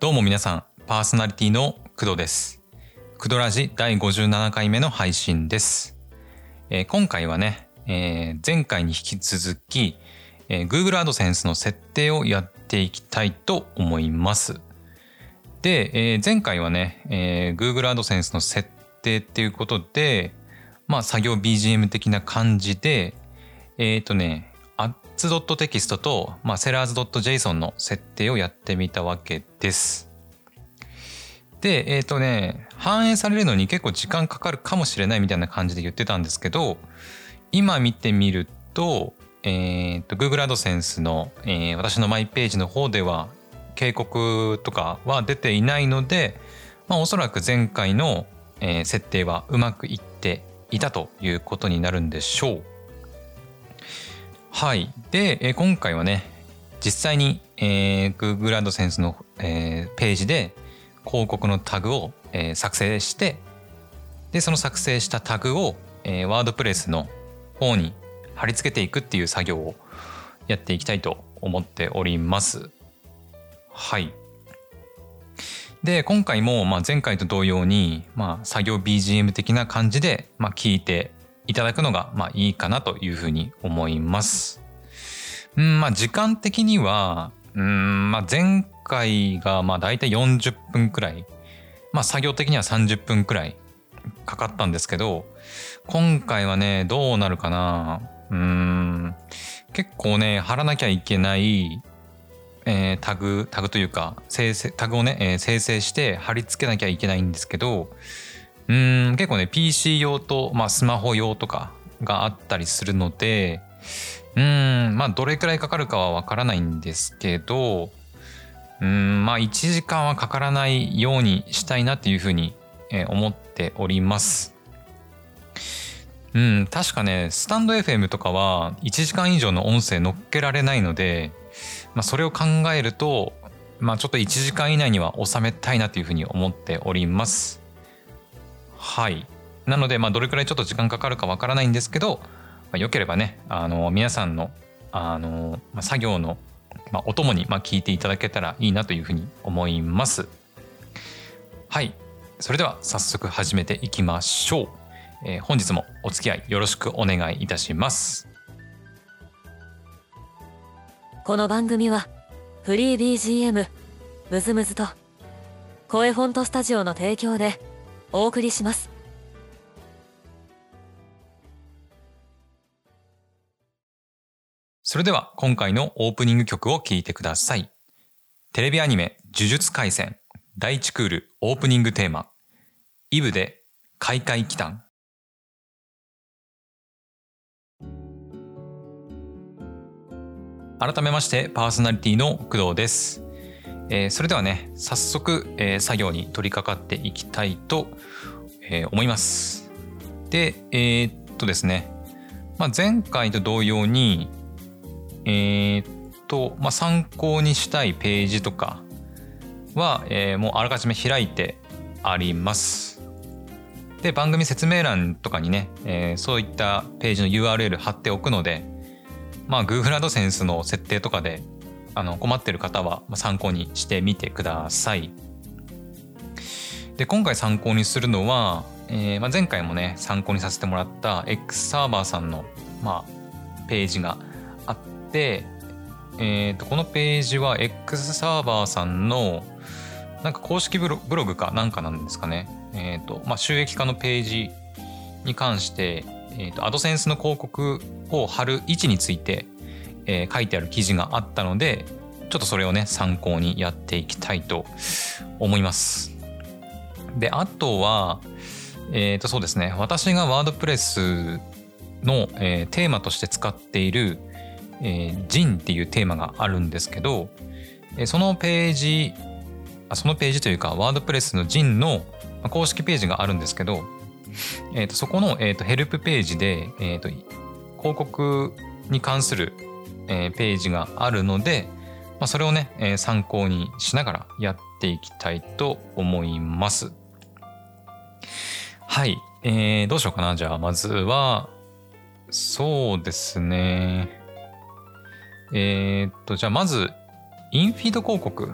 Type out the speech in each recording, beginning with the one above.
どうも皆さん、パーソナリティの工藤です。工藤ラジ第57回目の配信です。えー今回はね、えー前回に引き続き、えー Google AdSense の設定をやっていきたいと思います。で、えー前回はね、えー Google AdSense の設定っていうことで、まあ作業 BGM 的な感じで、えっ、とね、ads.text と、まあ、sellers.json の設定をやってみたわけです。で、えっ、とね、反映されるのに結構時間かかるかもしれないみたいな感じで言ってたんですけど、今見てみると、えっ、と、Google AdSense の、えー私のマイページの方では警告とかは出ていないので、まあ、おそらく前回の、え設定はうまくいっていたということになるんでしょう。はい。で、えー今回はね、実際に、えー Google AdSense の、えーページで広告のタグを、えー作成して、で、その作成したタグを、えー、WordPress の方に貼り付けていくっていう作業をやっていきたいと思っております。はい。で、今回も、まあ、前回と同様に、まあ、作業 BGM 的な感じで、まあ、聞いていただくのが、まあ、いいかなというふうに思います。うん、まあ、時間的には、うん、まあ、前回が、まあ、大体40分くらい、まあ、作業的には30分くらいかかったんですけど、今回はね、どうなるかなうん、結構ね、貼らなきゃいけない、えータグ、タグというか、生成、タグをね、えー生成して貼り付けなきゃいけないんですけど、うん、結構ね、PC 用と、まあ、スマホ用とかがあったりするので、うん、まあ、どれくらいかかるかはわからないんですけど、うん、まあ、1時間はかからないようにしたいなっていうふうに、思っております。うん、確かね、スタンド FM とかは1時間以上の音声乗っけられないので、まあ、それを考えると、まあ、ちょっと1時間以内には収めたいなというふうに思っております。はい。なので、まあ、どれくらいちょっと時間かかるかわからないんですけど、まあ、よければね、あの、皆さんの、あの、まあ、作業の、まあ、お供に、まあ、聞いていただけたらいいなというふうに思います。はい。それでは早速始めていきましょう。えー本日もお付き合いよろしくお願いいたします。この番組はフリー BGM ムズムズと声フォントスタジオの提供でお送りしますそれでは今回のオープニング曲を聴いてください。テレビアニメ呪術廻戦第1クールオープニングテーマイブで開会祈祷改めましてパーソナリティの工藤です。えーそれではね早速、えー作業に取り掛かっていきたいと、えー思います。でえーっとですね、まあ、前回と同様にえっと、まあ、参考にしたいページとかは、えもうあらかじめ開いてあります。で番組説明欄とかにね、えそういったページの URL 貼っておくので、まあ、Google AdSense の設定とかであの困ってる方は参考にしてみてください。で今回参考にするのは、えーまあ、前回もね参考にさせてもらった X サーバーさんの、まあ、ページがあって、えー、とこのページは X サーバーさんのなんか公式ブログかなんかなんですかね、えーとまあ、収益化のページに関して、えー、とアドセンスの広告を貼る位置について、えー書いてある記事があったのでちょっとそれをね参考にやっていきたいと思います。であとはえっ、とそうですね私がワードプレスの、えーテーマとして使っている「えー、ジン」っていうテーマがあるんですけど、えーそのページあそのページというかワードプレスのジンの公式ページがあるんですけど、えー、とそこの、えー、とヘルプページで、えー、と広告に関する、えページがあるので、まあ、それをね、え参考にしながらやっていきたいと思います。はい、えーどうしようかなじゃあまずはそうですねえーっとじゃあまずインフィード広告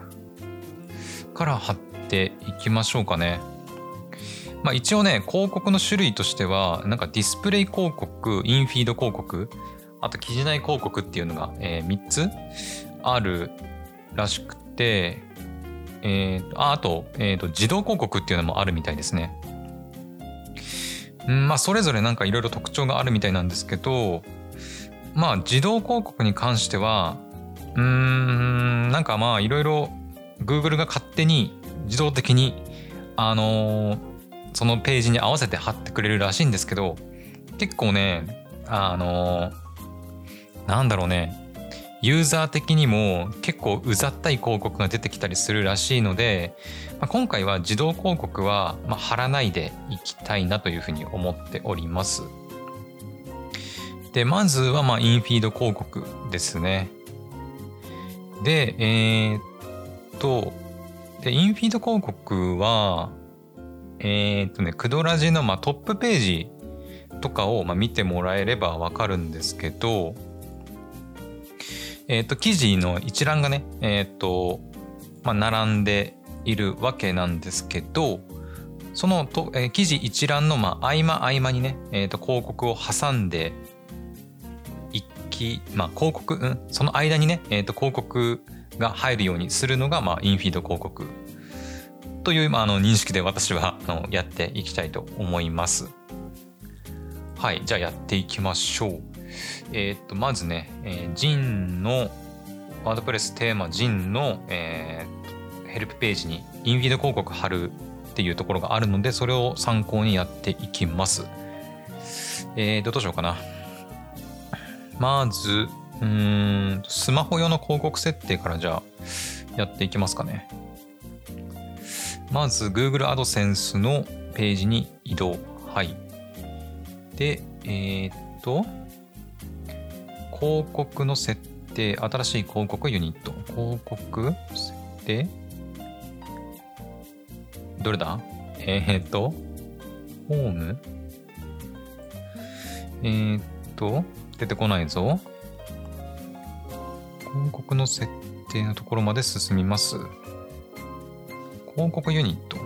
から貼っていきましょうかね。まあ一応ね、広告の種類としては、なんかディスプレイ広告、インフィード広告、あと記事内広告っていうのが、えー、3つあるらしくて、えー、ああと,、えーと、自動広告っていうのもあるみたいですね。んまあそれぞれなんかいろいろ特徴があるみたいなんですけどまあ自動広告に関してはうんなんかまあいろいろ Google が勝手に自動的にあのー、そのページに合わせて貼ってくれるらしいんですけど結構ねあのー、なんだろうねユーザー的にも結構うざったい広告が出てきたりするらしいので、まあ、今回は自動広告はま貼らないでいきたいなというふうに思っております。で、まずはまインフィード広告ですね。で、えー、っと、で、インフィード広告は、えー、っとね、クドラジのまトップページとかをま見てもらえればわかるんですけど、えっ、ー、と、記事の一覧がね、えっ、ー、と、まあ、並んでいるわけなんですけど、そのと、えー、記事一覧の、まあ、合間合間にね、えっ、と、広告を挟んで一気、まあ、広告、うん、その間にね、えっ、と、広告が入るようにするのが、まあ、インフィード広告という、まあ、あの認識で私はあのやっていきたいと思います。はい、じゃあやっていきましょう。えー、っと、まずね、えー、ジンの、ワードプレステーマジンの、えー、ヘルプページにインフィード広告貼るっていうところがあるので、それを参考にやっていきます。えーと、どうしようかな。まず、うん、スマホ用の広告設定からじゃあやっていきますかね。まず Google AdSense のページに移動。はい。で、えー、っと、広告の設定、新しい広告ユニット？広告設定？どれだ？えー、っと、ホーム？えー、っと、出てこないぞ。広告の設定のところまで進みます。広告ユニット。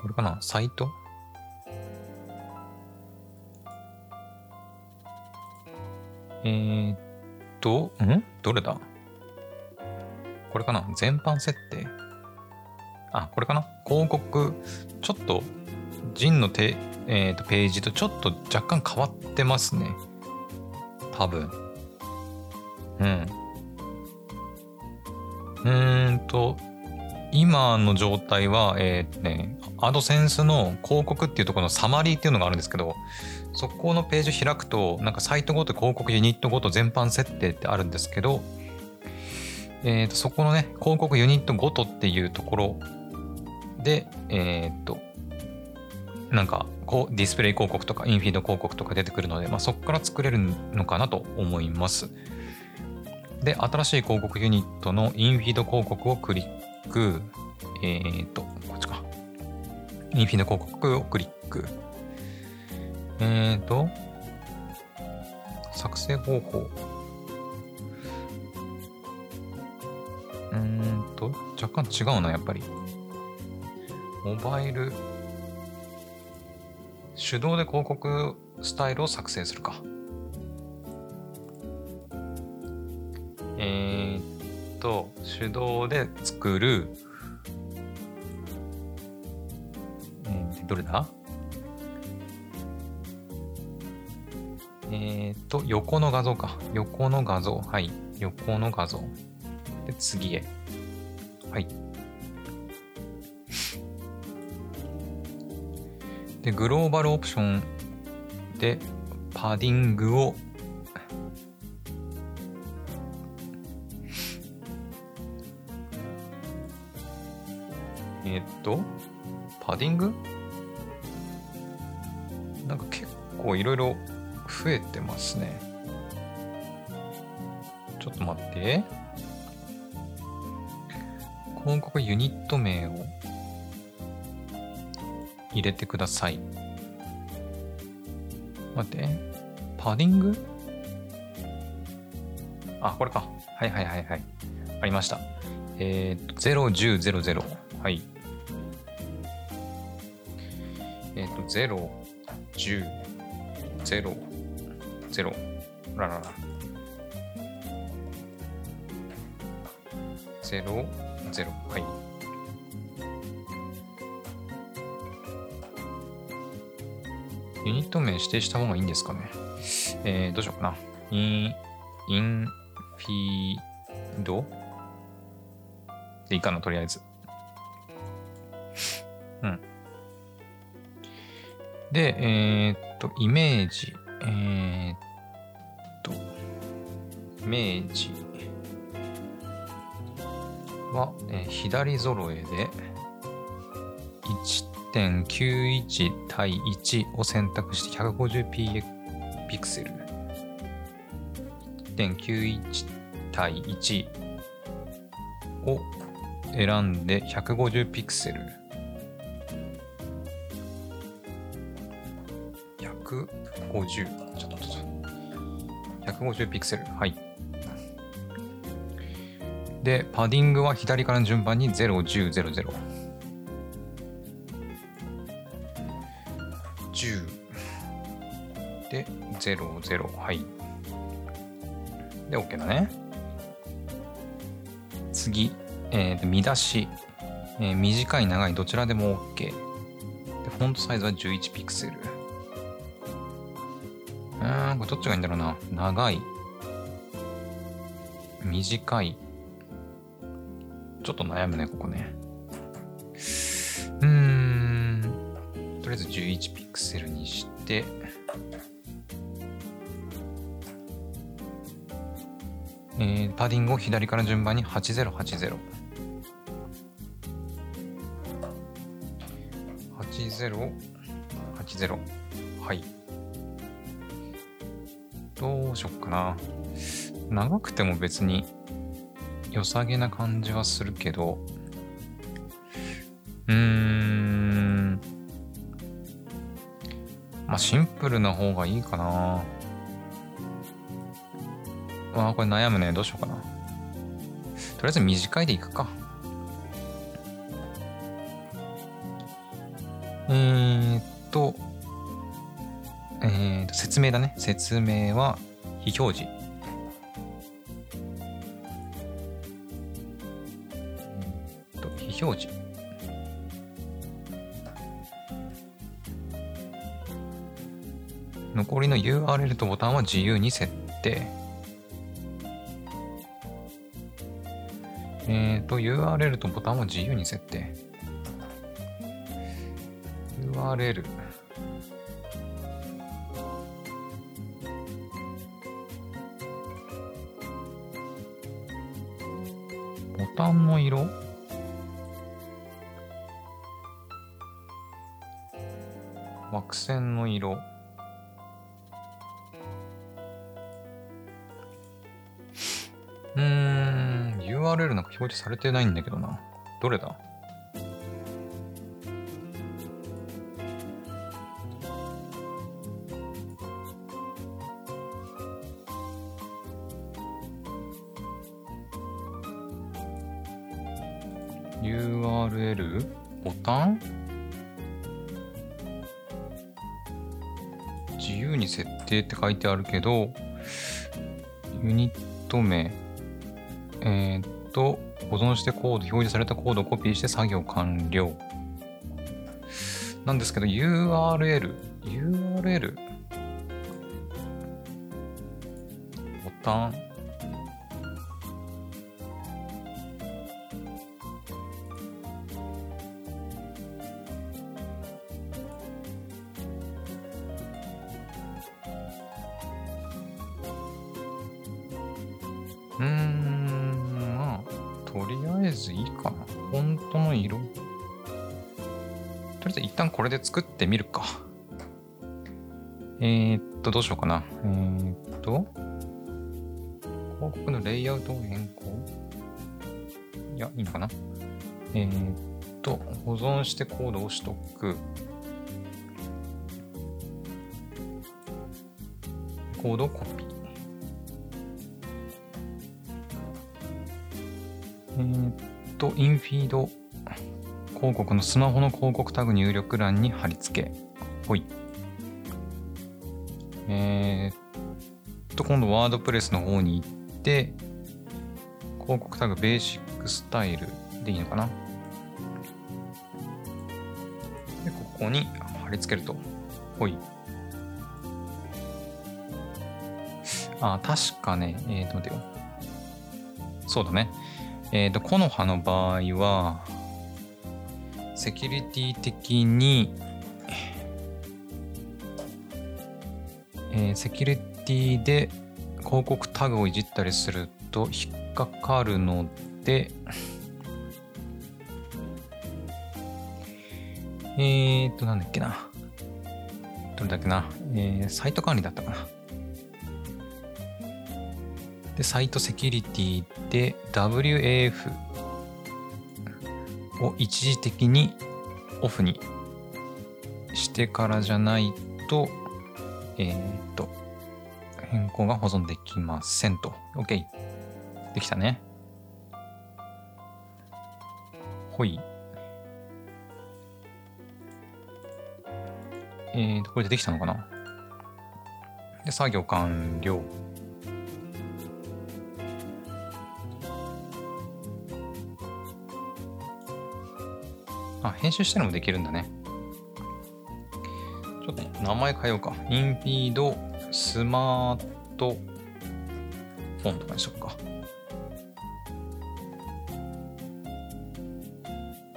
これかな？サイト？えー、っと、ん？どれだ？これかな？全般設定？あ、これかな？広告、ちょっと、ジンのて、えー、っとページとちょっと若干変わってますね。多分。うん。うーんと、今の状態は、えー、っとね、アドセンスの広告っていうところのサマリーっていうのがあるんですけど、そこのページ開くと、なんかサイトごと広告ユニットごと全般設定ってあるんですけど、えー、とそこのね、広告ユニットごとっていうところで、えっ、ー、と、なんかこうディスプレイ広告とかインフィード広告とか出てくるので、まあ、そこから作れるのかなと思います。で、新しい広告ユニットのインフィード広告をクリック、えっ、ー、と、こっちか。インフィード広告をクリック。えーと、作成方法。うーんと、若干違うな、やっぱり。モバイル、手動で広告スタイルを作成するか。えー、っと、手動で作る、えー、どれだ？と、横の画像か。横の画像。はい。横の画像。で、次へ。はい。で、グローバルオプションで、パディングをえっと、パディング？なんか結構いろいろ増えてますね。ちょっと待って。広告ユニット名を入れてください。待って。パディング？あ、これか。はいはいはいはい。ありました。えっ、と、01000。はい。えっ、と、0、10、0、0。ららら。0、0。はい。ユニット名指定した方がいいんですかね？えー、どうしようかな。イン、インフィード？でいいかな、とりあえず。うん。で、えー、っと、イメージ。えー、っと、イメージは、えー左揃えで、1.91対1を選択して 150p ピクセル。1.91対1を選んで150ピクセル。150。ちょっとちょっと。150ピクセル。はい。で、パディングは左から順番に0、10、0、0。10で0、0。はい。で、OK だね。次、えー見出し、えー短い長いどちらでも OK でフォントサイズは11ピクセルーんこれどっちがいいんだろうな。長い。短い。ちょっと悩むねここね。うん。とりあえず11ピクセルにして。えーパディングを左から順番に8080。80、80。うしよっかな。長くても別に良さげな感じはするけど、うーん。まあシンプルな方がいいかな。ああ、これ悩むね。どうしようかな。とりあえず短いでいくか。えーっと、えーっと、説明だね。説明は非表示。と、非表示。残りの URL とボタンは自由に設定。えっーと、URL とボタンを自由に設定。URL。ボタンの色？枠線の色。うーん、URL なんか表示されてないんだけどな。どれだ？定って書いてあるけど、ユニット名、えーっと、保存してコード、表示されたコードをコピーして作業完了。なんですけど、URL、URL、ボタン、かな。えー、っと、広告のレイアウトを変更？いや、いいのかな？えー、っと、保存してコードを取得。コードをコピー。えー、っと、インフィード広告のスマホの広告タグ入力欄に貼り付け。ほい。えー、っと、今度ワードプレスの方に行って、広告タグベーシックスタイルでいいのかな？で、ここに貼り付けると。ほい。あ、確かね、えー、と、待てよ。そうだね。えっ、ー、と、コノハの場合は、セキュリティ的に、セキュリティで広告タグをいじったりすると引っかかるので、えっと、なんだっけな。どれだっけな。えー、サイト管理だったかな。で、サイトセキュリティで WAF を一時的にオフにしてからじゃないと、えー、っと、変更が保存できませんと。OK。できたね。ほい。えーと、これでできたのかな？で、作業完了。あ、編集したのもできるんだね。ちょっと名前変えようか。インフィードスマートフォンとかにしようか。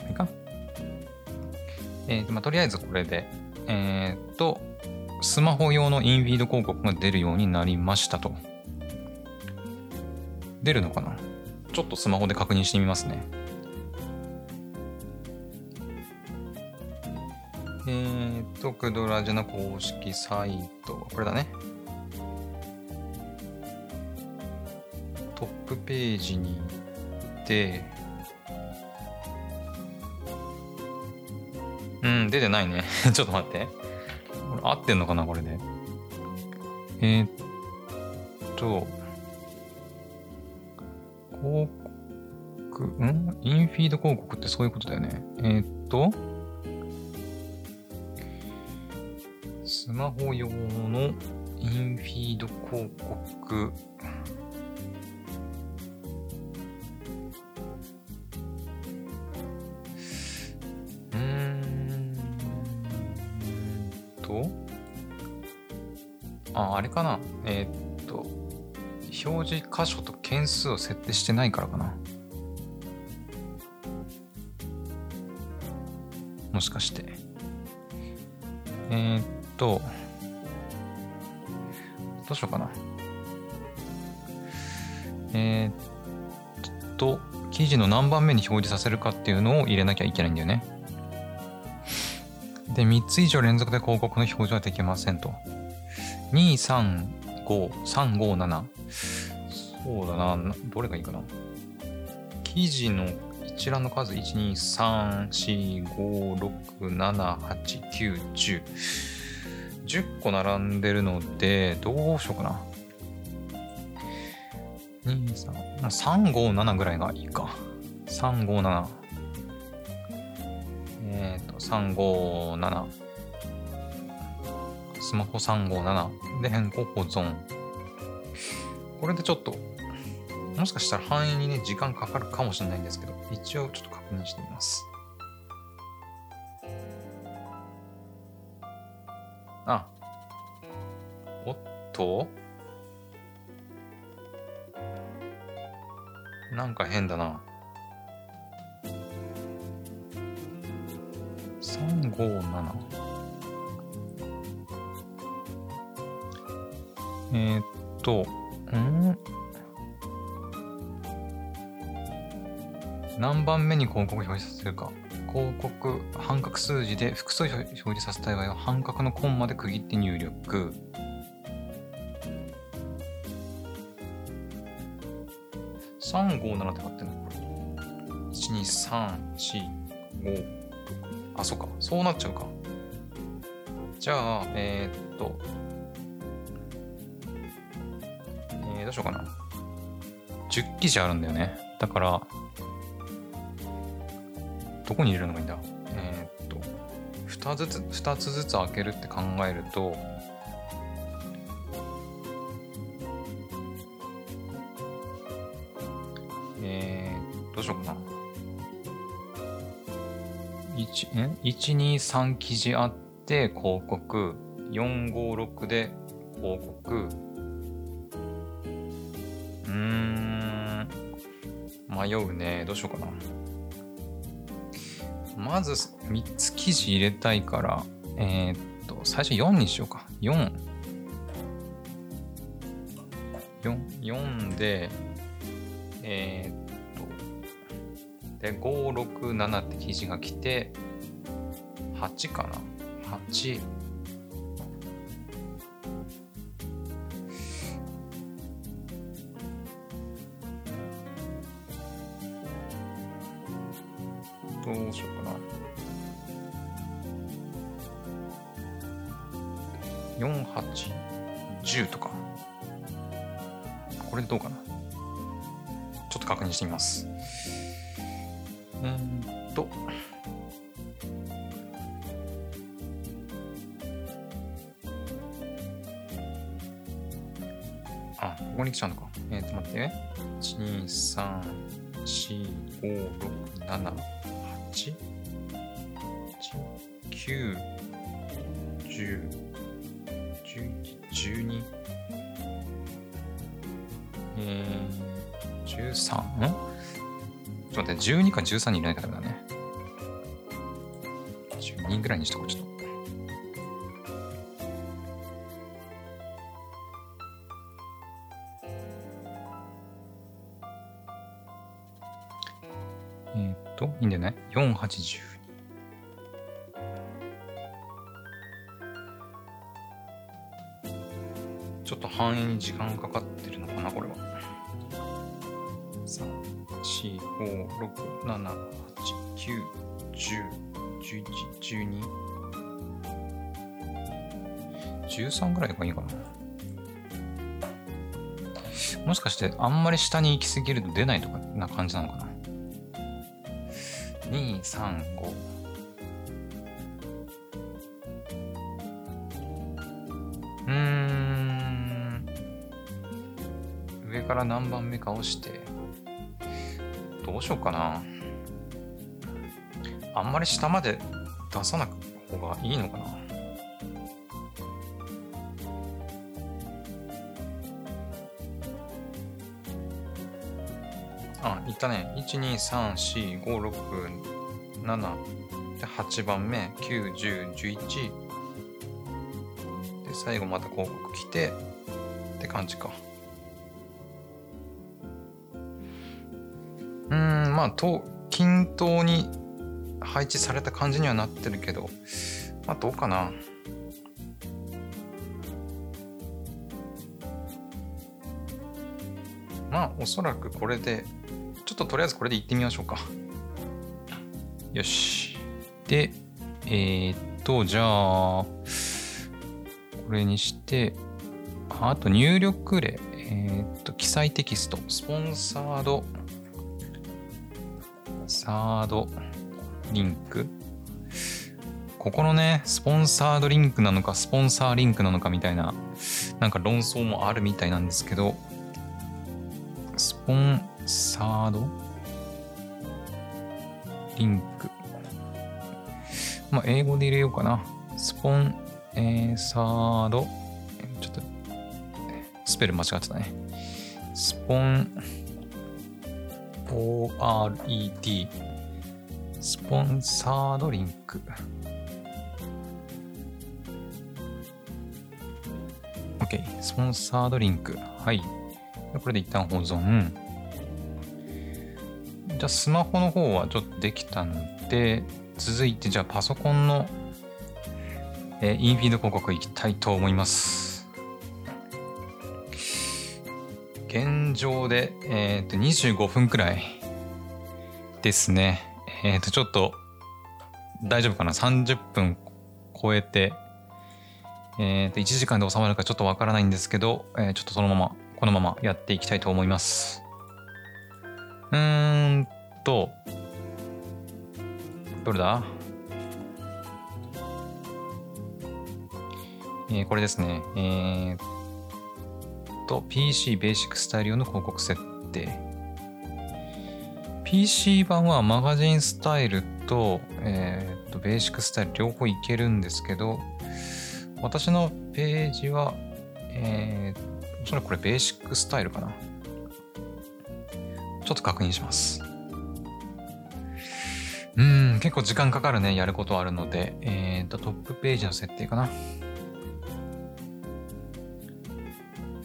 いいか？えーと、まあ、とりあえずこれで、えっ、と、スマホ用のインフィード広告が出るようになりましたと。出るのかな？ちょっとスマホで確認してみますね。ー、っと、クドラジの公式サイトは、これだね。トップページに行って、うん、出てないね。ちょっと待って。これ合ってんのかな、これで。えー、っと、広告、んインフィード広告ってそういうことだよね。えー、っと、マホ用のインフィード広告。うんと、あ、あれかな。えー、っと、表示箇所と件数を設定してないからかな。もしかして。えー、っと、どうしようかな。えー、っと、記事の何番目に表示させるかっていうのを入れなきゃいけないんだよね。で、3つ以上連続で広告の表示はできませんと。2、3、5、3、5、7。そうだな。どれがいいかな。記事の一覧の数、1、2、3、4、5、6、7、8、9、10。10個並んでるので、どうしようかな。2、3、3、5、7ぐらいがいいか。3、5、7。えっ、ー、と、3、5、7。スマホ3、5、7で変更保存。これでちょっと、もしかしたら範囲にね、時間かかるかもしれないんですけど、一応ちょっと確認してみます。あ。おっと？なんか変だな。357。えー、っと、ん？何番目に広告表示させるか。広告半角数字で複数表示させたい場合は半角のコンマで区切って入力。357って貼ってんのこれ。1、2、3、4、5、あ、そっか。そうなっちゃうか。じゃあ、えー、っと、えー、どうしようかな。10記事あるんだよね。だから、どこに入れるのがいいんだ？えーっと、2つずつ、二つずつ開けるって考えると、えー、どうしようかな。1、1、2、3記事あって広告、4、5、6で広告、うん、迷うね。どうしようかな。まず3つ記事入れたいから、えーっと、最初4にしようか。4。4、4で、えーっと、で、5、6、7って記事が来て、8かな。8。10、11、12、えー、13? んちょっと待って、12か13に入れないとダメだね。12ぐらいにしとこう、ちょっと。えーっと、いいんだよね。?4810、12。ちょっと反映に時間かかってるのかな、これは。3、4、5、6、7、8、9、10、11、12。13ぐらいがいいかな。もしかして、あんまり下に行き過ぎると出ないとかな感じなのかな。2、3、5。何番目か押して。どうしようかな。あんまり下まで出さない方がいいのかな。あ、いったね。1、2、3、4、5、6、7。で、8番目。9、10、11。で、最後また広告来て、って感じか。まあ、と、均等に配置された感じにはなってるけど、まあ、どうかな。まあ、おそらくこれで、ちょっととりあえずこれで行ってみましょうか。よし。で、えー、っと、じゃあ、これにして、ああと入力例、えー、っと、記載テキスト、スポンサード、サード、リンク？ここのね、スポンサードリンクなのか、スポンサーリンクなのかみたいな、なんか論争もあるみたいなんですけど、スポンサード？リンク。まあ、英語で入れようかな。スポン、えー、サード、ちょっと、スペル間違ってたね。スポン、ORED、スポンサードリンク。OK、スポンサードリンク。はい。これで一旦保存。じゃあスマホの方はちょっとできたので、続いてじゃあパソコンの、えーインフィード広告いきたいと思います。現状で、えーと25分くらいですね。えっ、とちょっと大丈夫かな ?30 分超えて、えーと1時間で収まるかちょっとわからないんですけど、えーちょっとそのままこのままやっていきたいと思います。うーんと、どれだ？えー、これですね。えー、と、PC ベーシックスタイル用の広告設定。PC 版はマガジンスタイルと、えー、とベーシックスタイル両方いけるんですけど、私のページは、えー、おそらくこれベーシックスタイルかな。ちょっと確認します。うん、結構時間かかるね、やることあるので、え、ー、と、トップページの設定かな。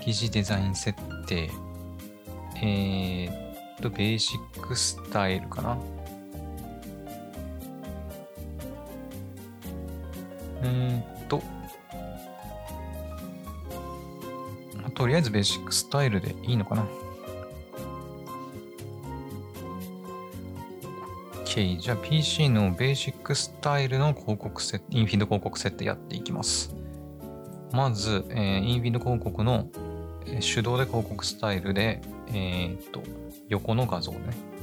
記事デザイン設定。えー、と、ベーシックスタイルかな。えー、っと、とりあえずベーシックスタイルでいいのかな。OK。じゃあ PC のベーシックスタイルの広告設インフィード広告設定やっていきます。まず、えー、インフィード広告の、手動で広告スタイルで、えー、っと、横の画像ね。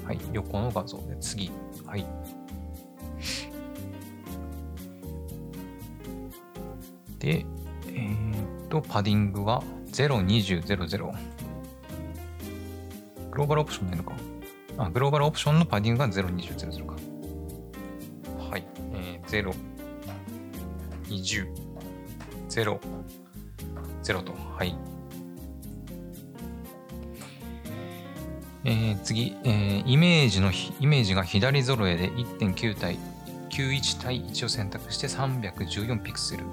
はい。横の画像で次。はい。で、えー、っと、パディングは02000。グローバルオプションないのか。あ、グローバルオプションのパディングが02000か。はい。えー、0、20、0、0と。はい。えー、次、えー、イメージのイメージが左揃えで1.9対91対1を選択して314ピクセル。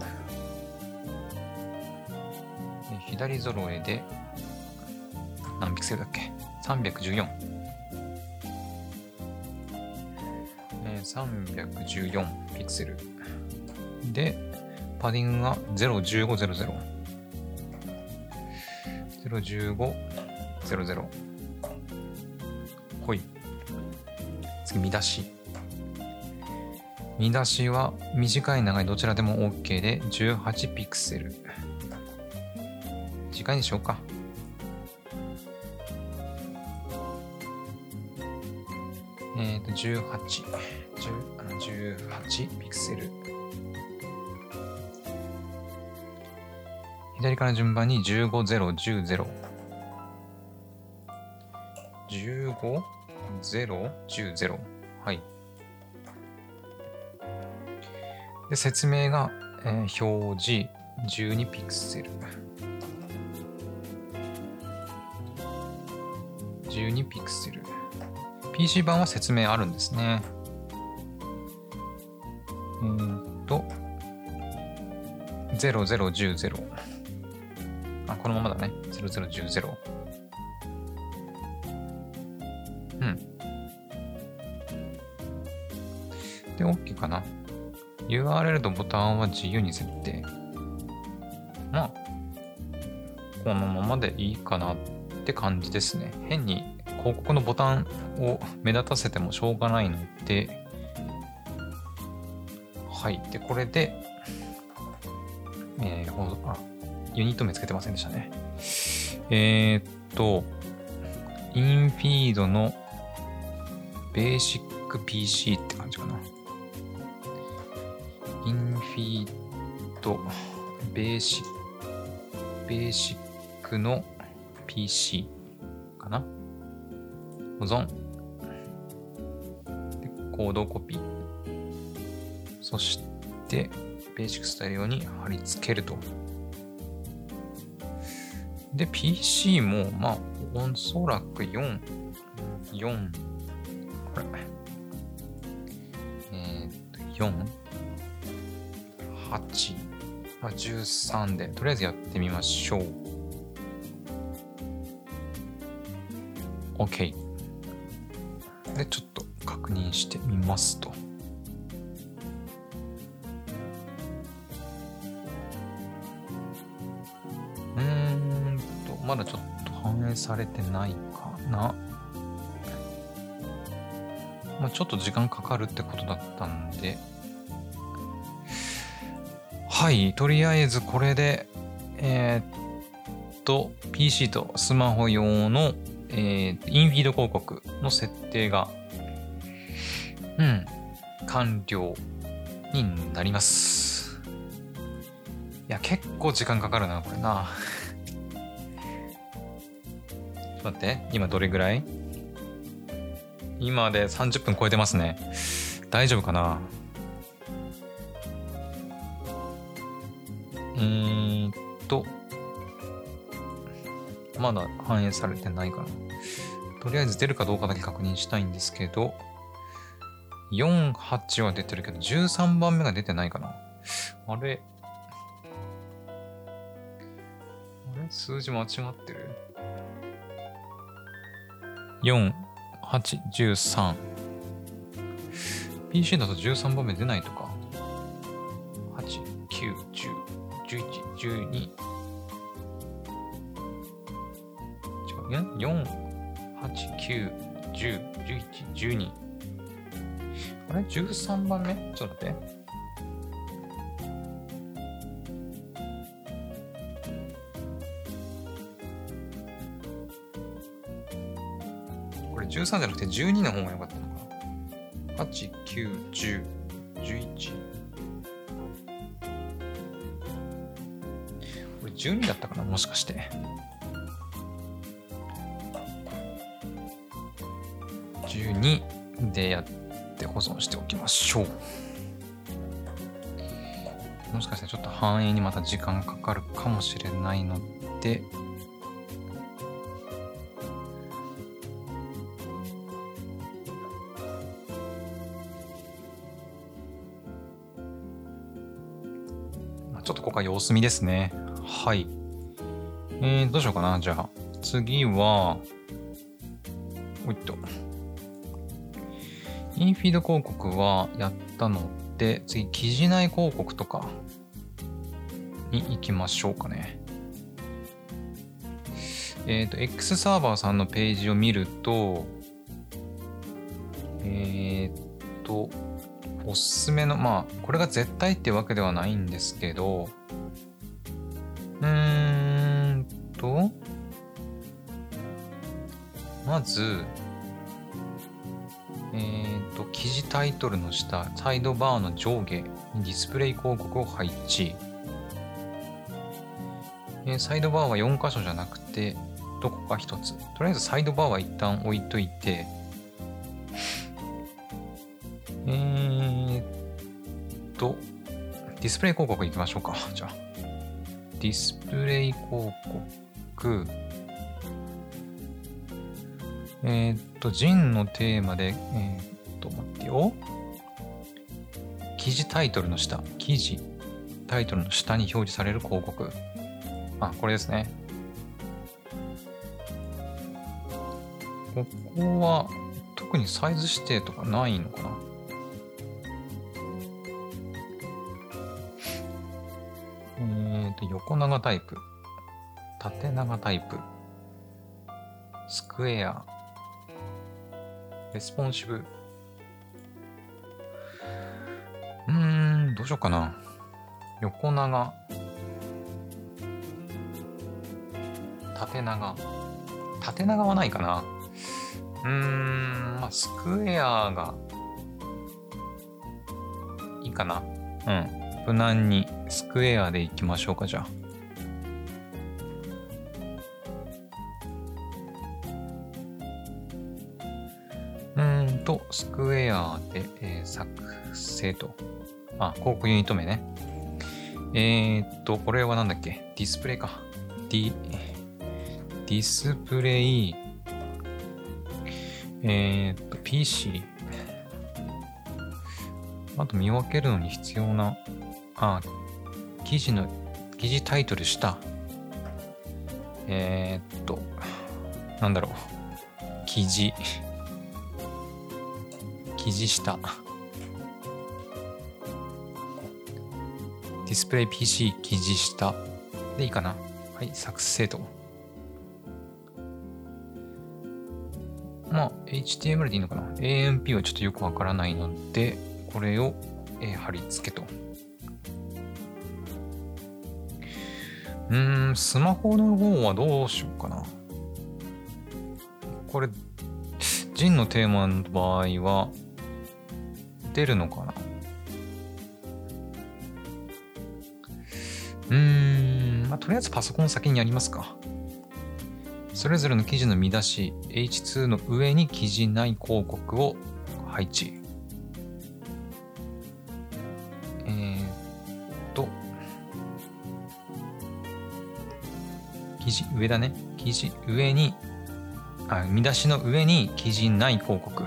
え、左揃えで何ピクセルだっけ ?314。えー、314ピクセル。で、パディングが01500。01500。見出し。見出しは短い長いどちらでも OK で18ピクセル。時間にしようか。えっ、ー、と、18。18ピクセル。左から順番に1501015、0、10、0。はい。で、説明が、えー、表示12ピクセル。12ピクセル。PC 版は説明あるんですね。えー、っと、0010。あ、このままだね。0010。で OK かな。URL とボタンは自由に設定。まあ、このままでいいかなって感じですね。変に広告のボタンを目立たせてもしょうがないので、はい。で、これで、えー、ほあ、ユニット名つけてませんでしたね。えー、っと、インフィードのベーシック PC って感じかな。ィードベーシック、ベーシックの PC かな保存。で、コードコピー。そして、ベーシックスタイル用に貼り付けると。で、PC も、まあ、おそらく4、4、これ？えー、っと、4、8、まあ、13で、とりあえずやってみましょう。OK。で、ちょっと確認してみますと。うんと、まだちょっと反映されてないかな。まあ、ちょっと時間かかるってことだったんで、はい、とりあえずこれで、えー、っと、PC とスマホ用の、えー、インフィード広告の設定が、うん、完了になります。いや結構時間かかるなこれな。ちょっと待って今どれぐらい？今で30分超えてますね。大丈夫かな？えー、っとまだ反映されてないかなとりあえず出るかどうかだけ確認したいんですけど4、8は出てるけど、13番目が出てないかな。あれあれ？数字間違ってる ?4、8、13。PC だと13番目出ないとか？12。違う、4、8、9、10、11、12。あれ ?13 番目？ちょっと待って。これ13じゃなくて12の方が良かったのかな。8、9、10、12だったかなもしかして。12でやって保存しておきましょう。もしかしてちょっと反映にまた時間かかるかもしれないので、ちょっとここは様子見ですね。はい。えー、どうしようかな。じゃあ、次は、おいっと。インフィード広告はやったので、次、記事内広告とかに行きましょうかね。えっ、ー、と、X サーバーさんのページを見ると、えっ、ー、と、おすすめの、まあ、これが絶対ってわけではないんですけど、ず、えーと、記事タイトルの下、サイドバーの上下にディスプレイ広告を配置。えー、サイドバーは4箇所じゃなくて、どこか1つ。とりあえずサイドバーは一旦置いといて、えーと、ディスプレイ広告いきましょうか。じゃあ。ディスプレイ広告。えー、っと、ジンのテーマで、えー、っと、待ってよ。記事タイトルの下、記事タイトルの下に表示される広告。あ、これですね。ここは特にサイズ指定とかないのかな？えっ、と、横長タイプ、縦長タイプ、スクエア、レスポンシブ。うーん、どうしようかな。横長。縦長。縦長はないかな。うーん、まあ、スクエアがいいかな。うん。無難にスクエアでいきましょうか、じゃあ。スクエアで、えー、作成と。あ、広告ユニット名ね。えー、っと、これはなんだっけ？ディスプレイか。ディ、ディスプレイ、えー、っと、PC。あと見分けるのに必要な、あ、記事の、記事タイトル下。えー、っと、なんだろう。記事。記事下。ディスプレイ PC 記事下でいいかな？はい、作成と。まあ、HTML でいいのかな ?AMP はちょっとよくわからないので、これを、えー、貼り付けと。うん、スマホの方はどうしようかな。これ、ジンのテーマの場合は、ってるのかな？うーん、まあ、とりあえずパソコン先にやりますか。それぞれの記事の見出し H2 の上に記事内広告を配置。えー、っと、記事上だね。記事上に、あ、見出しの上に記事内広告。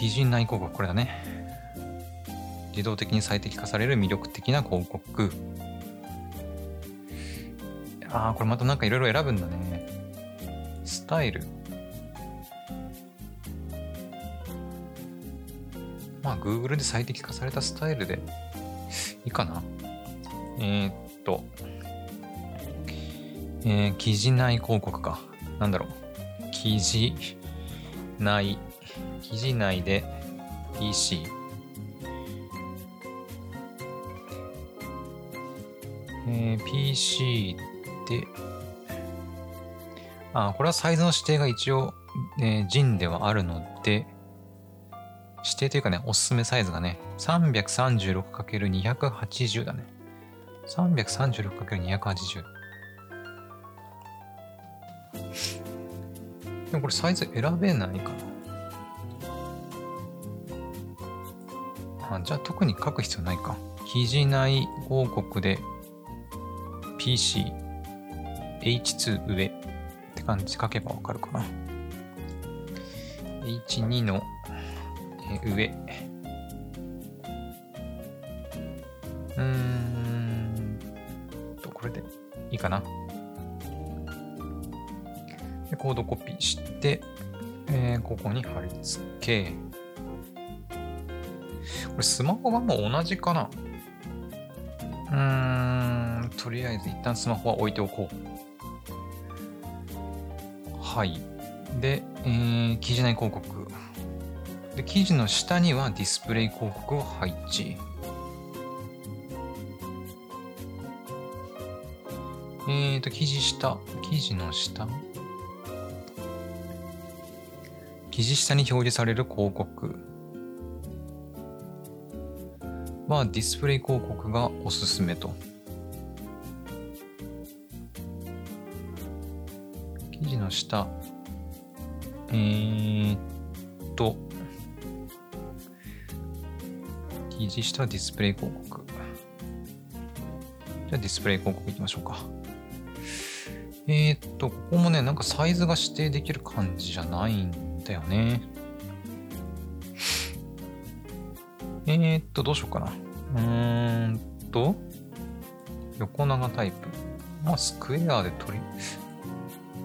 ー、っと、記事内広告、これだね。自動的に最適化される魅力的な広告。ああ、これまたなんかいろいろ選ぶんだね。スタイル。まあ、Google で最適化されたスタイルでいいかな。えー、っと、えー、記事内広告か。なんだろう。記事内、記事内で PC。えー、PC で、あ、これはサイズの指定が一応、えー、JIN ではあるので、指定というかね、おすすめサイズがね、336×280 だね。336×280。でもこれサイズ選べないかな。じゃあ特に書く必要ないか。記事内広告で PC、H2 上って感じ書けばわかるかな。H2 の上。うーんと、これでいいかな。でコードコピーして、えー、ここに貼り付け。これスマホ版もう同じかな？うーん、とりあえず一旦スマホは置いておこう。はい。で、えー、記事内広告。で、記事の下にはディスプレイ広告を配置。えーと、記事下、記事の下？記事下に表示される広告はディスプレイ広告がおすすめと。記事の下、えー、っと、記事下ディスプレイ広告。じゃあディスプレイ広告いきましょうか。えー、っと、ここもね、なんかサイズが指定できる感じじゃないんだよね。えー、っと、どうしようかな。うーんと、横長タイプ。まあ、スクエアで取り、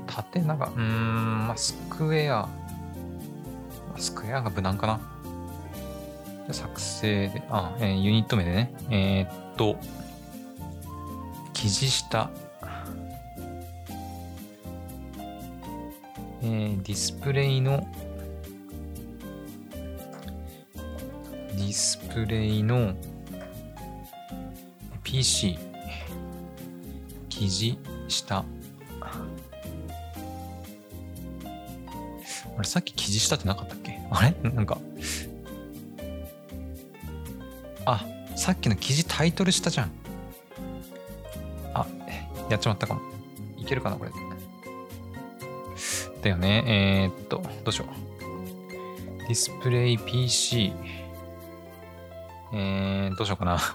縦長、うーん、まあ、スクエア。スクエアが無難かな。作成で、あ、えー、ユニット名でね。えー、っと、記事下。えー、ディスプレイのディスプレイの PC 記事下。あれさっき記事下ってなかったっけ？あれ？なんか。あさっきの記事タイトル下じゃん。あやっちまったかも。いけるかなこれだよね。えー、っとどうしよう。ディスプレイ PC えー、どうしようかな。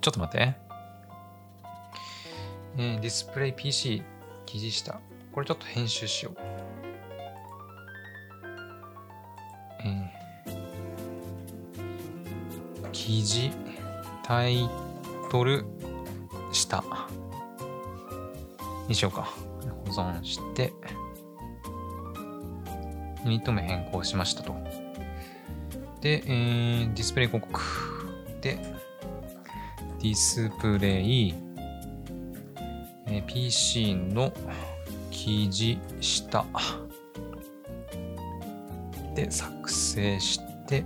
ちょっと待って。えー、ディスプレイ PC 記事下。これちょっと編集しよう。えー、記事タイトル下にしようか。保存して、ユニット名変更しましたと。で、えー、ディスプレイ広告。で、ディスプレイ、えー、PC の記事下で作成して、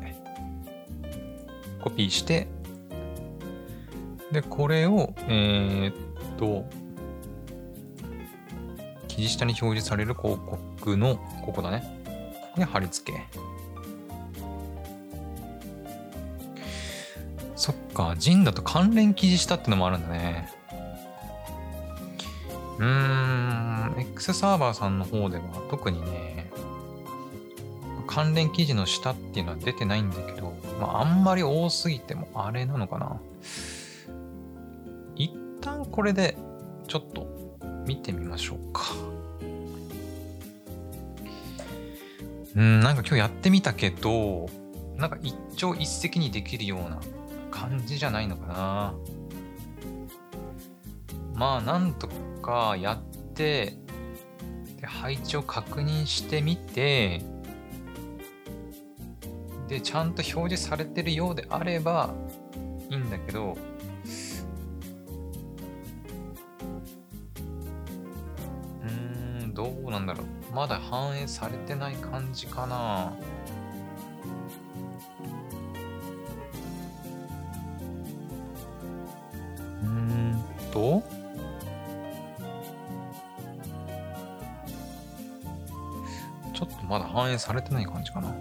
コピーして、で、これを、えー、っと、記事下に表示される広告のここだね。ここに貼り付け。そっか、ジンだと関連記事したってのもあるんだね。うーん、X サーバーさんの方では特にね、関連記事の下っていうのは出てないんだけど、まあ、あんまり多すぎてもあれなのかな。一旦これでちょっと見てみましょうか。うん、なんか今日やってみたけど、なんか一朝一夕にできるような感じじゃないのかな。まあ、なんとかやって、で配置を確認してみて、で、ちゃんと表示されてるようであればいいんだけど、うん、どうなんだろう。まだ反映されてない感じかな。と、ちょっとまだ反映されてない感じかな。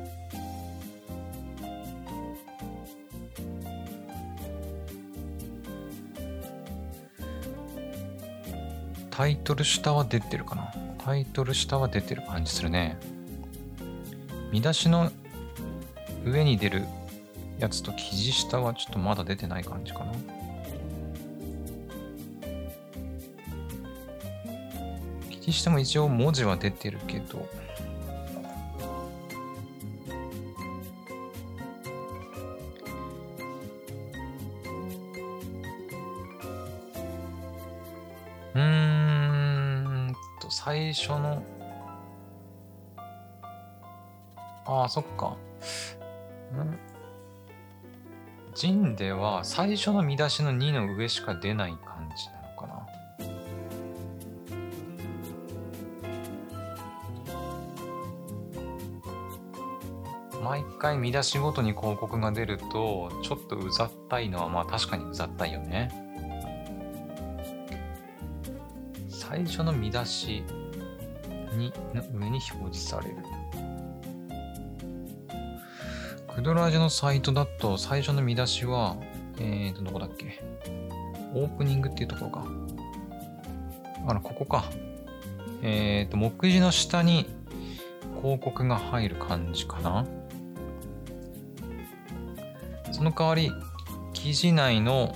タイトル下は出てるかな？タイトル下は出てる感じするね。見出しの上に出るやつと記事下はちょっとまだ出てない感じかな。記事下も一応文字は出てるけど、うんと、最初の、ああ、そっか。ん。ジンでは最初の見出しの2の上しか出ない回見出しごとに広告が出ると、ちょっとうざったいのはまあ確かにうざったいよね。最初の見出しにの上に表示される。クドラージュのサイトだと最初の見出しは、えーと、どこだっけ？オープニングっていうところか。あら、ここか。えーと、目次の下に広告が入る感じかな。その代わり、記事内の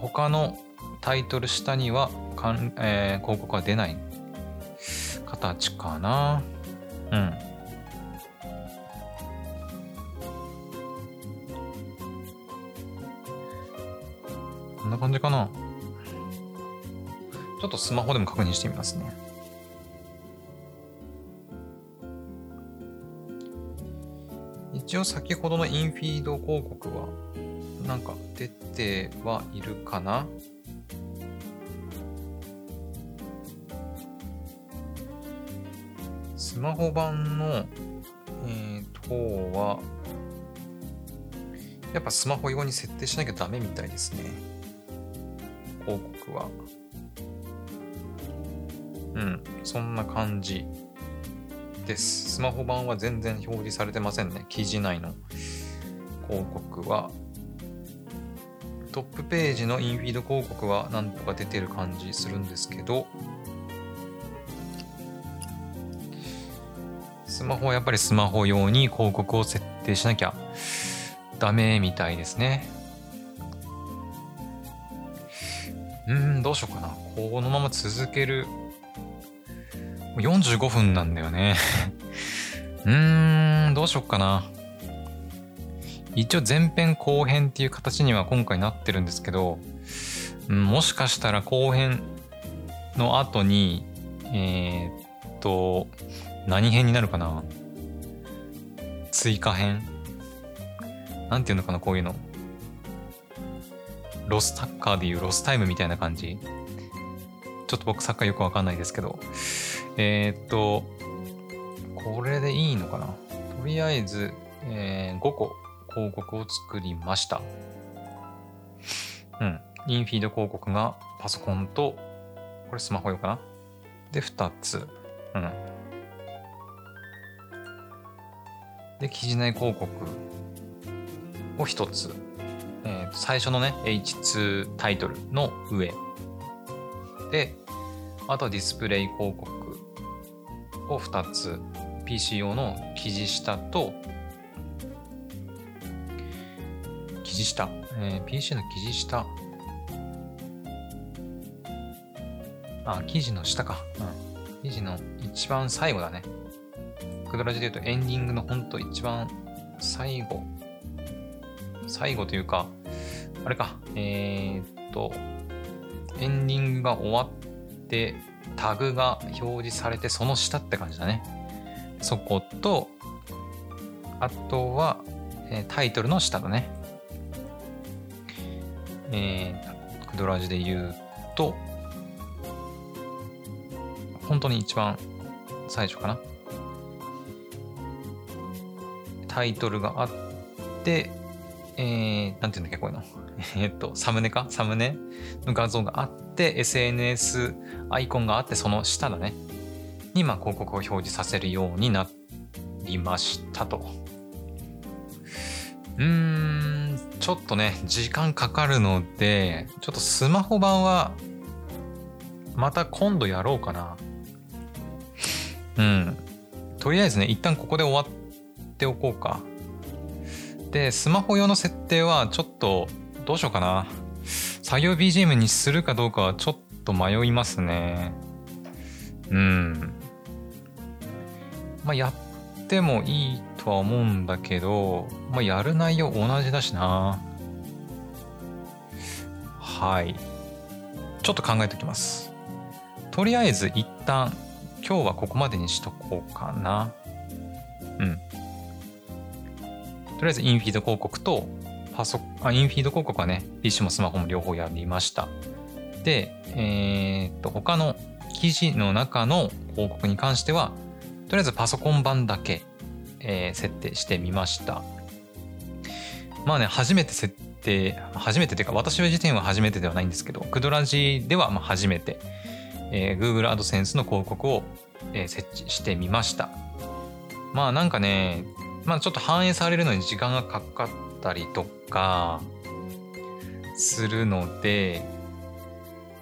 他のタイトル下にはかん、えー広告は出ない形かな。うん。こんな感じかな。ちょっとスマホでも確認してみますね。一応先ほどのインフィード広告はなんか出てはいるかな？スマホ版の、えー、方は、やっぱスマホ用に設定しなきゃダメみたいですね。広告は。うん、そんな感じです。スマホ版は全然表示されてませんね。記事内の広告は。トップページのインフィード広告はなんとか出てる感じするんですけど、スマホはやっぱりスマホ用に広告を設定しなきゃダメみたいですね。うん、どうしようかな。このまま続ける。45分なんだよね。うーん、どうしよっかな。一応前編後編っていう形には今回なってるんですけど、もしかしたら後編の後に、えーっと、何編になるかな追加編なんていうのかなこういうの。ロスタッカーでいうロスタイムみたいな感じ。ちょっと僕サッカーよくわかんないですけど。えーっと、これでいいのかな？とりあえず、えー5個広告を作りました。うん。インフィード広告がパソコンと、これスマホ用かな？で、2つ。うん。で記事内広告を1つ、えー、最初のね H2 タイトルの上であとはディスプレイ広告を2つ PC 用の記事下と記事下、えー、PC の記事下。あ記事の下か、うん、記事の一番最後だね。クドラジで言うとエンディングのほんと一番最後。最後というかあれか。えー、っとエンディングが終わってタグが表示されてその下って感じだね。そことあとは、えタイトルの下だね。えー、クドラジで言うと本当に一番最初かな。タイトルがあってえー、なんていうんだっけこういうの。えっとサムネか？サムネの画像があって SNS アイコンがあってその下だね。にまあ広告を表示させるようになりましたと。うーんちょっとね時間かかるのでちょっとスマホ版はまた今度やろうかな。うん。とりあえずね一旦ここで終わっておこうか。でスマホ用の設定はちょっとどうしようかな。作業 BGM にするかどうかはちょっと迷いますね。うん。まあやってもいいとは思うんだけど、まあ、やる内容同じだしな。はい。ちょっと考えておきます。とりあえず一旦今日はここまでにしとこうかな。うん。とりあえずインフィード広告とパソあインフィード広告はね PC もスマホも両方やりました。でえー、っと他の記事の中の広告に関してはとりあえずパソコン版だけ、えー、設定してみました。まあね初めて設定初めてというか私は時点は初めてではないんですけどクドラジではまあ初めて、えー、Google AdSense の広告を、えー、設置してみました。まあなんかねまあちょっと反映されるのに時間がかかったりとかするので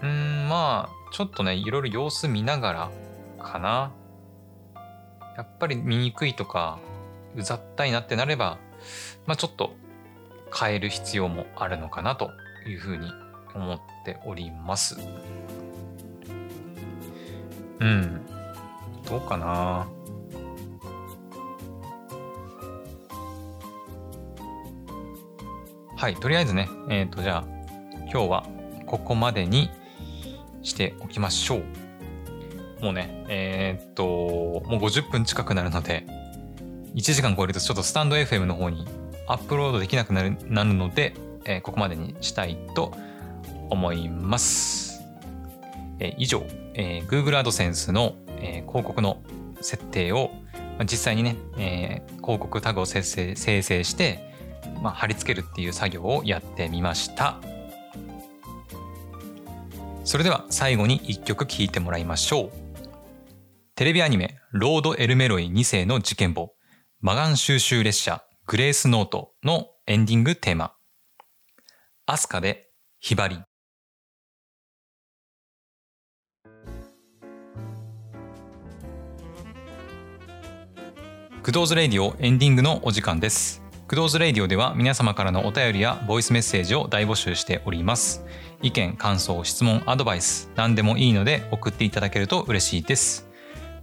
うんまあちょっとねいろいろ様子見ながらかな。やっぱり見にくいとかうざったいなってなればまあちょっと変える必要もあるのかなというふうに思っております。うん。どうかな。はい、とりあえずね、えっ、ー、と、じゃあ、今日はここまでにしておきましょう。もうね、えっ、ー、と、もう50分近くなるので、1時間超えるとちょっとスタンド FM の方にアップロードできなくなるなるので、えー、ここまでにしたいと思います。えー、以上、えー、Google AdSense の、えー、広告の設定を実際にね、えー、広告タグを生成生成して、まあ、貼り付けるっていう作業をやってみました。それでは最後に1曲聴いてもらいましょう。テレビアニメ「ロード・エルメロイ2世の事件簿。魔眼蒐集列車 Grace note」のエンディングテーマ「 ASCA で雲雀」クドーズレイディオエンディングのお時間です。クドーズレイディオでは皆様からのお便りやボイスメッセージを大募集しております。意見、感想、質問、アドバイス、何でもいいので送っていただけると嬉しいです。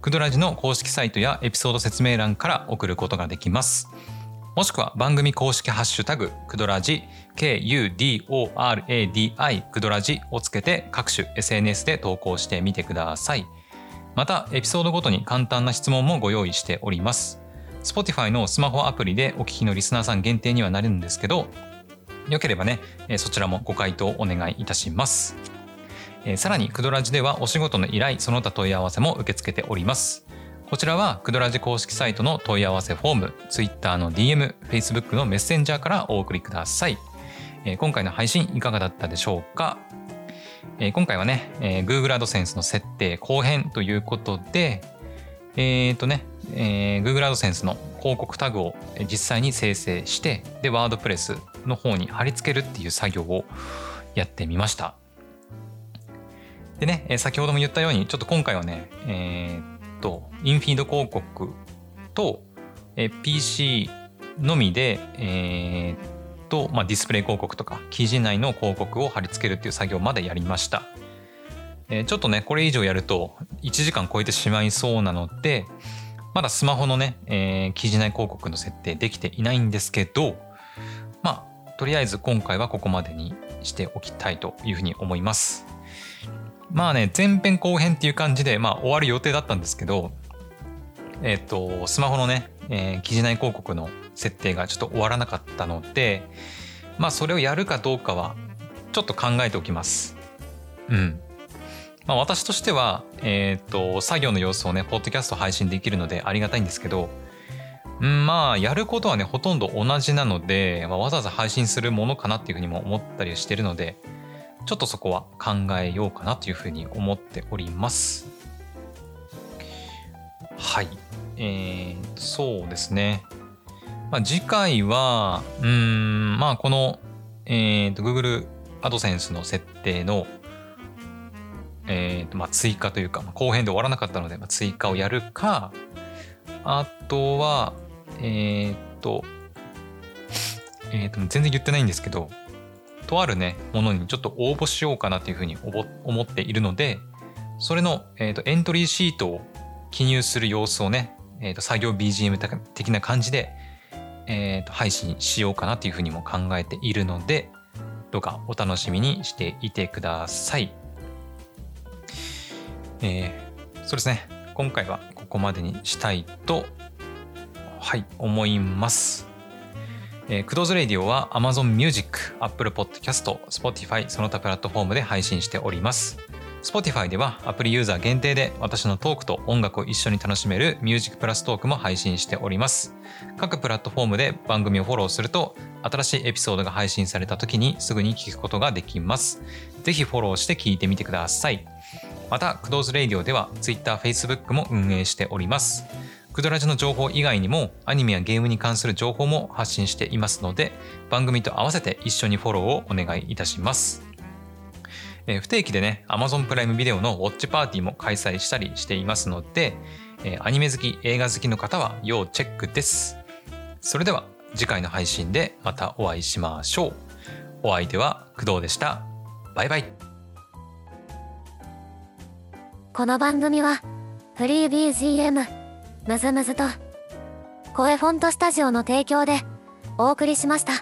クドラジの公式サイトやエピソード説明欄から送ることができます。もしくは番組公式ハッシュタグ、クドラジ、KUDORADI クドラジをつけて各種 SNS で投稿してみてください。また、エピソードごとに簡単な質問もご用意しております。Spotify のスマホアプリでお聞きのリスナーさん限定にはなるんですけど、よければね、そちらもご回答お願いいたします。さらに、クドラジではお仕事の依頼、その他問い合わせも受け付けております。こちらは、クドラジ公式サイトの問い合わせフォーム、Twitter の DM、Facebook のメッセンジャーからお送りください。今回の配信いかがだったでしょうか？今回はね、Google AdSense の設定後編ということで、えっ、ー、とね、えー、Google AdSense の広告タグを実際に生成してでワードプレスの方に貼り付けるっていう作業をやってみました。でね先ほども言ったようにちょっと今回はねえー、っとインフィード広告と PC のみでえー、っと、まあ、ディスプレイ広告とか記事内の広告を貼り付けるっていう作業までやりました。えー、ちょっとねこれ以上やると1時間超えてしまいそうなのでまだスマホのね、えー、記事内広告の設定できていないんですけどまあとりあえず今回はここまでにしておきたいというふうに思います。まあね前編後編っていう感じで、まあ、終わる予定だったんですけどえっ、ー、とスマホのね、えー、記事内広告の設定がちょっと終わらなかったのでまあそれをやるかどうかはちょっと考えておきます。うん。まあ、私としては、えっ、と、作業の様子をね、ポッドキャスト配信できるのでありがたいんですけど、んまあ、やることはね、ほとんど同じなので、まあ、わざわざ配信するものかなっていうふうにも思ったりしてるので、ちょっとそこは考えようかなというふうに思っております。はい。えー、そうですね。まあ、次回は、うん、まあ、この、えーと、Google AdSense の設定のえーとまあ、追加というか、まあ、後編で終わらなかったので、まあ、追加をやるかあとはえっ、とえっ、と全然言ってないんですけどとあるねものにちょっと応募しようかなというふうに思っているのでそれの、えーと、エントリーシートを記入する様子をね、えーと、作業 BGM 的な感じで、えーと配信しようかなというふうにも考えているのでどうかお楽しみにしていてください。えー、そうですね。今回はここまでにしたいとはい思います。えー、クドーズレディオは Amazon Music、Apple Podcast、Spotify その他プラットフォームで配信しております。Spotify ではアプリユーザー限定で私のトークと音楽を一緒に楽しめるミュージックプラストークも配信しております。各プラットフォームで番組をフォローすると新しいエピソードが配信された時にすぐに聞くことができます。ぜひフォローして聞いてみてください。また、クドーズレイディオでは Twitter、Facebook も運営しております。クドラジの情報以外にもアニメやゲームに関する情報も発信していますので番組と合わせて一緒にフォローをお願いいたします。え、不定期でね Amazon プライムビデオのウォッチパーティーも開催したりしていますので、え、アニメ好き映画好きの方は要チェックです。それでは次回の配信でまたお会いしましょう。お相手は工藤でした。バイバイ。この番組は、フリー BGM、むずむずと、声フォントスタジオの提供でお送りしました。